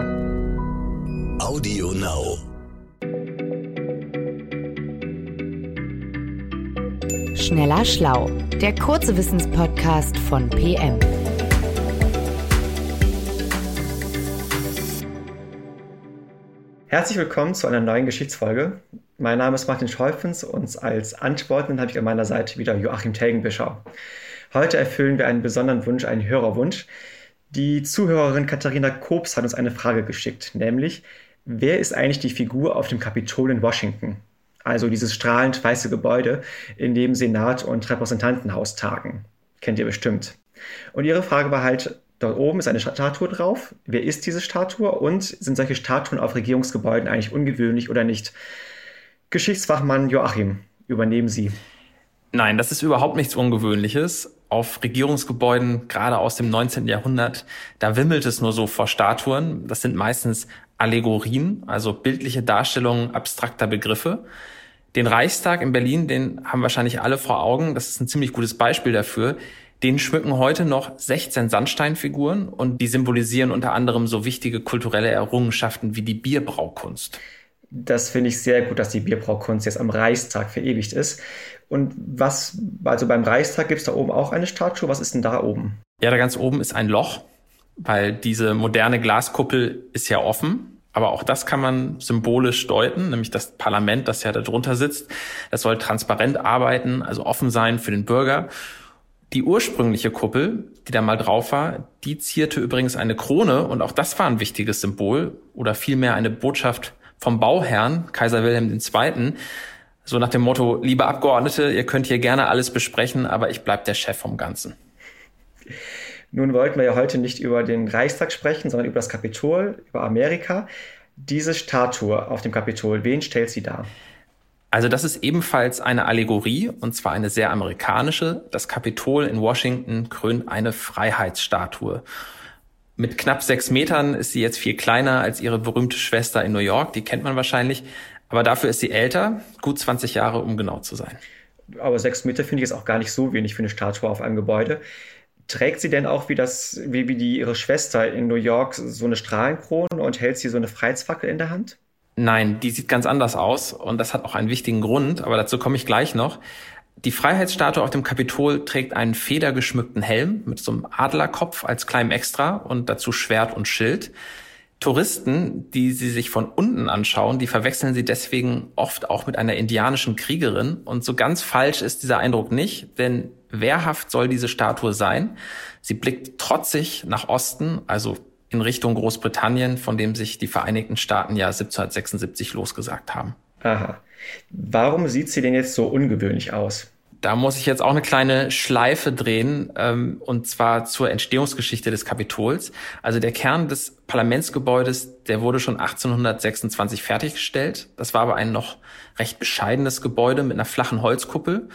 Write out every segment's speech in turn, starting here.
Audio Now. Schneller Schlau, der kurze Wissenspodcast von PM. Herzlich willkommen zu einer neuen Geschichtsfolge. Mein Name ist Martin Schäufens und als Antworten habe ich an meiner Seite wieder Joachim Telgenbischer. Heute erfüllen wir einen besonderen Wunsch, einen Hörerwunsch. Die Zuhörerin Katharina Kobs hat uns eine Frage geschickt, nämlich, wer ist eigentlich die Figur auf dem Kapitol in Washington? Also dieses strahlend weiße Gebäude, in dem Senat und Repräsentantenhaus tagen. Kennt ihr bestimmt. Und ihre Frage war halt, dort oben ist eine Statue drauf. Wer ist diese Statue? Und sind solche Statuen auf Regierungsgebäuden eigentlich ungewöhnlich oder nicht? Geschichtsfachmann Joachim, übernehmen Sie. Nein, das ist überhaupt nichts Ungewöhnliches auf Regierungsgebäuden, gerade aus dem 19. Jahrhundert, da wimmelt es nur so vor Statuen. Das sind meistens Allegorien, also bildliche Darstellungen abstrakter Begriffe. Den Reichstag in Berlin, den haben wahrscheinlich alle vor Augen. Das ist ein ziemlich gutes Beispiel dafür. Den schmücken heute noch 16 Sandsteinfiguren und die symbolisieren unter anderem so wichtige kulturelle Errungenschaften wie die Bierbraukunst. Das finde ich sehr gut, dass die Bierbraukunst jetzt am Reichstag verewigt ist. Und was, also beim Reichstag gibt es da oben auch eine Statue. Was ist denn da oben? Ja, da ganz oben ist ein Loch, weil diese moderne Glaskuppel ist ja offen. Aber auch das kann man symbolisch deuten, nämlich das Parlament, das ja da drunter sitzt. Das soll transparent arbeiten, also offen sein für den Bürger. Die ursprüngliche Kuppel, die da mal drauf war, die zierte übrigens eine Krone und auch das war ein wichtiges Symbol oder vielmehr eine Botschaft vom Bauherrn, Kaiser Wilhelm II., so nach dem Motto, liebe Abgeordnete, ihr könnt hier gerne alles besprechen, aber ich bleib der Chef vom Ganzen. Nun wollten wir ja heute nicht über den Reichstag sprechen, sondern über das Kapitol, über Amerika. Diese Statue auf dem Kapitol, wen stellt sie dar? Also das ist ebenfalls eine Allegorie, und zwar eine sehr amerikanische. Das Kapitol in Washington krönt eine Freiheitsstatue. Mit knapp sechs Metern ist sie jetzt viel kleiner als ihre berühmte Schwester in New York, die kennt man wahrscheinlich. Aber dafür ist sie älter, gut 20 Jahre, um genau zu sein. Aber sechs Meter finde ich jetzt auch gar nicht so wenig für eine Statue auf einem Gebäude. Trägt sie denn auch wie das, wie, wie die ihre Schwester in New York so eine Strahlenkrone und hält sie so eine Freiheitsfackel in der Hand? Nein, die sieht ganz anders aus und das hat auch einen wichtigen Grund, aber dazu komme ich gleich noch. Die Freiheitsstatue auf dem Kapitol trägt einen federgeschmückten Helm mit so einem Adlerkopf als kleinem Extra und dazu Schwert und Schild. Touristen, die sie sich von unten anschauen, die verwechseln sie deswegen oft auch mit einer indianischen Kriegerin. Und so ganz falsch ist dieser Eindruck nicht, denn wehrhaft soll diese Statue sein. Sie blickt trotzig nach Osten, also in Richtung Großbritannien, von dem sich die Vereinigten Staaten ja 1776 losgesagt haben. Aha. Warum sieht sie denn jetzt so ungewöhnlich aus? Da muss ich jetzt auch eine kleine Schleife drehen, ähm, und zwar zur Entstehungsgeschichte des Kapitols. Also der Kern des Parlamentsgebäudes, der wurde schon 1826 fertiggestellt. Das war aber ein noch recht bescheidenes Gebäude mit einer flachen Holzkuppel.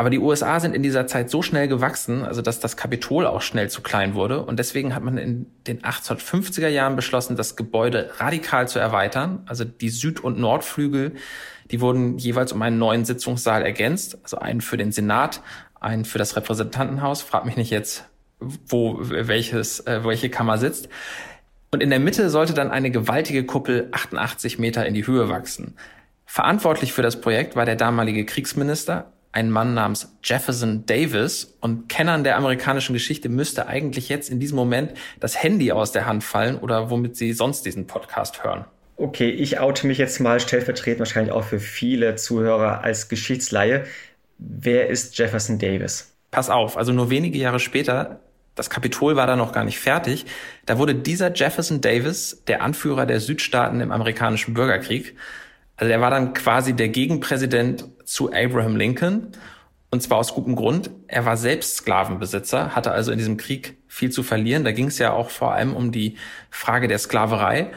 Aber die USA sind in dieser Zeit so schnell gewachsen, also dass das Kapitol auch schnell zu klein wurde. Und deswegen hat man in den 1850er Jahren beschlossen, das Gebäude radikal zu erweitern. Also die Süd- und Nordflügel die wurden jeweils um einen neuen Sitzungssaal ergänzt, also einen für den Senat, einen für das Repräsentantenhaus. Frag mich nicht jetzt, wo welches, äh, welche Kammer sitzt. Und in der Mitte sollte dann eine gewaltige Kuppel 88 Meter in die Höhe wachsen. Verantwortlich für das Projekt war der damalige Kriegsminister, ein Mann namens Jefferson Davis. Und Kennern der amerikanischen Geschichte müsste eigentlich jetzt in diesem Moment das Handy aus der Hand fallen oder womit sie sonst diesen Podcast hören. Okay, ich oute mich jetzt mal stellvertretend wahrscheinlich auch für viele Zuhörer als Geschichtsleihe. Wer ist Jefferson Davis? Pass auf, also nur wenige Jahre später, das Kapitol war da noch gar nicht fertig, da wurde dieser Jefferson Davis der Anführer der Südstaaten im amerikanischen Bürgerkrieg. Also er war dann quasi der Gegenpräsident zu Abraham Lincoln. Und zwar aus gutem Grund. Er war selbst Sklavenbesitzer, hatte also in diesem Krieg viel zu verlieren. Da ging es ja auch vor allem um die Frage der Sklaverei.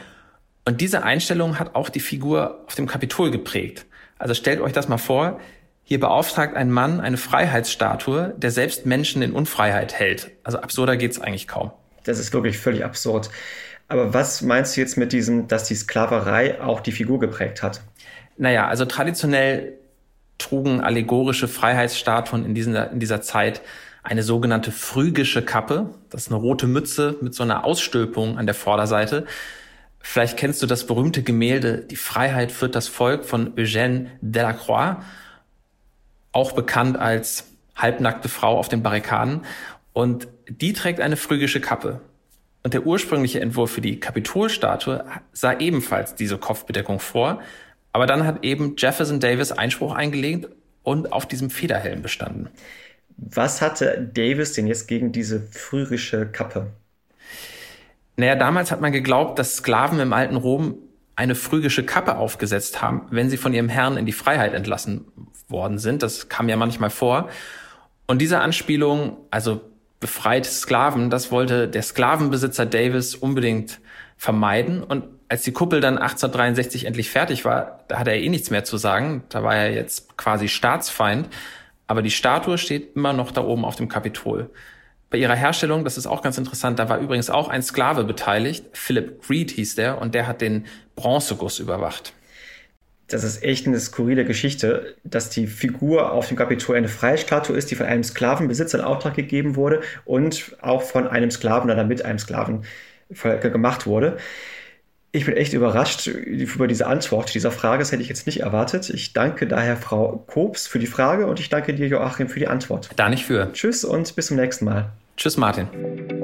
Und diese Einstellung hat auch die Figur auf dem Kapitol geprägt. Also stellt euch das mal vor, hier beauftragt ein Mann eine Freiheitsstatue, der selbst Menschen in Unfreiheit hält. Also absurder geht's eigentlich kaum. Das ist wirklich völlig absurd. Aber was meinst du jetzt mit diesem, dass die Sklaverei auch die Figur geprägt hat? Naja, also traditionell trugen allegorische Freiheitsstatuen in dieser, in dieser Zeit eine sogenannte phrygische Kappe. Das ist eine rote Mütze mit so einer Ausstülpung an der Vorderseite. Vielleicht kennst du das berühmte Gemälde Die Freiheit führt das Volk von Eugène Delacroix, auch bekannt als halbnackte Frau auf den Barrikaden. Und die trägt eine phrygische Kappe. Und der ursprüngliche Entwurf für die Kapitolstatue sah ebenfalls diese Kopfbedeckung vor. Aber dann hat eben Jefferson Davis Einspruch eingelegt und auf diesem Federhelm bestanden. Was hatte Davis denn jetzt gegen diese phrygische Kappe? Naja, damals hat man geglaubt, dass Sklaven im alten Rom eine phrygische Kappe aufgesetzt haben, wenn sie von ihrem Herrn in die Freiheit entlassen worden sind. Das kam ja manchmal vor. Und diese Anspielung, also befreite Sklaven, das wollte der Sklavenbesitzer Davis unbedingt vermeiden. Und als die Kuppel dann 1863 endlich fertig war, da hat er eh nichts mehr zu sagen. Da war er jetzt quasi Staatsfeind. Aber die Statue steht immer noch da oben auf dem Kapitol. Bei ihrer Herstellung, das ist auch ganz interessant, da war übrigens auch ein Sklave beteiligt. Philip Reed hieß der und der hat den Bronzeguss überwacht. Das ist echt eine skurrile Geschichte, dass die Figur auf dem Kapitol eine freie Statue ist, die von einem Sklavenbesitzer in Auftrag gegeben wurde und auch von einem Sklaven oder mit einem Sklaven gemacht wurde. Ich bin echt überrascht über diese Antwort dieser Frage. Das hätte ich jetzt nicht erwartet. Ich danke daher Frau Kobs für die Frage und ich danke dir, Joachim, für die Antwort. Da nicht für. Tschüss und bis zum nächsten Mal. Tschüss, Martin.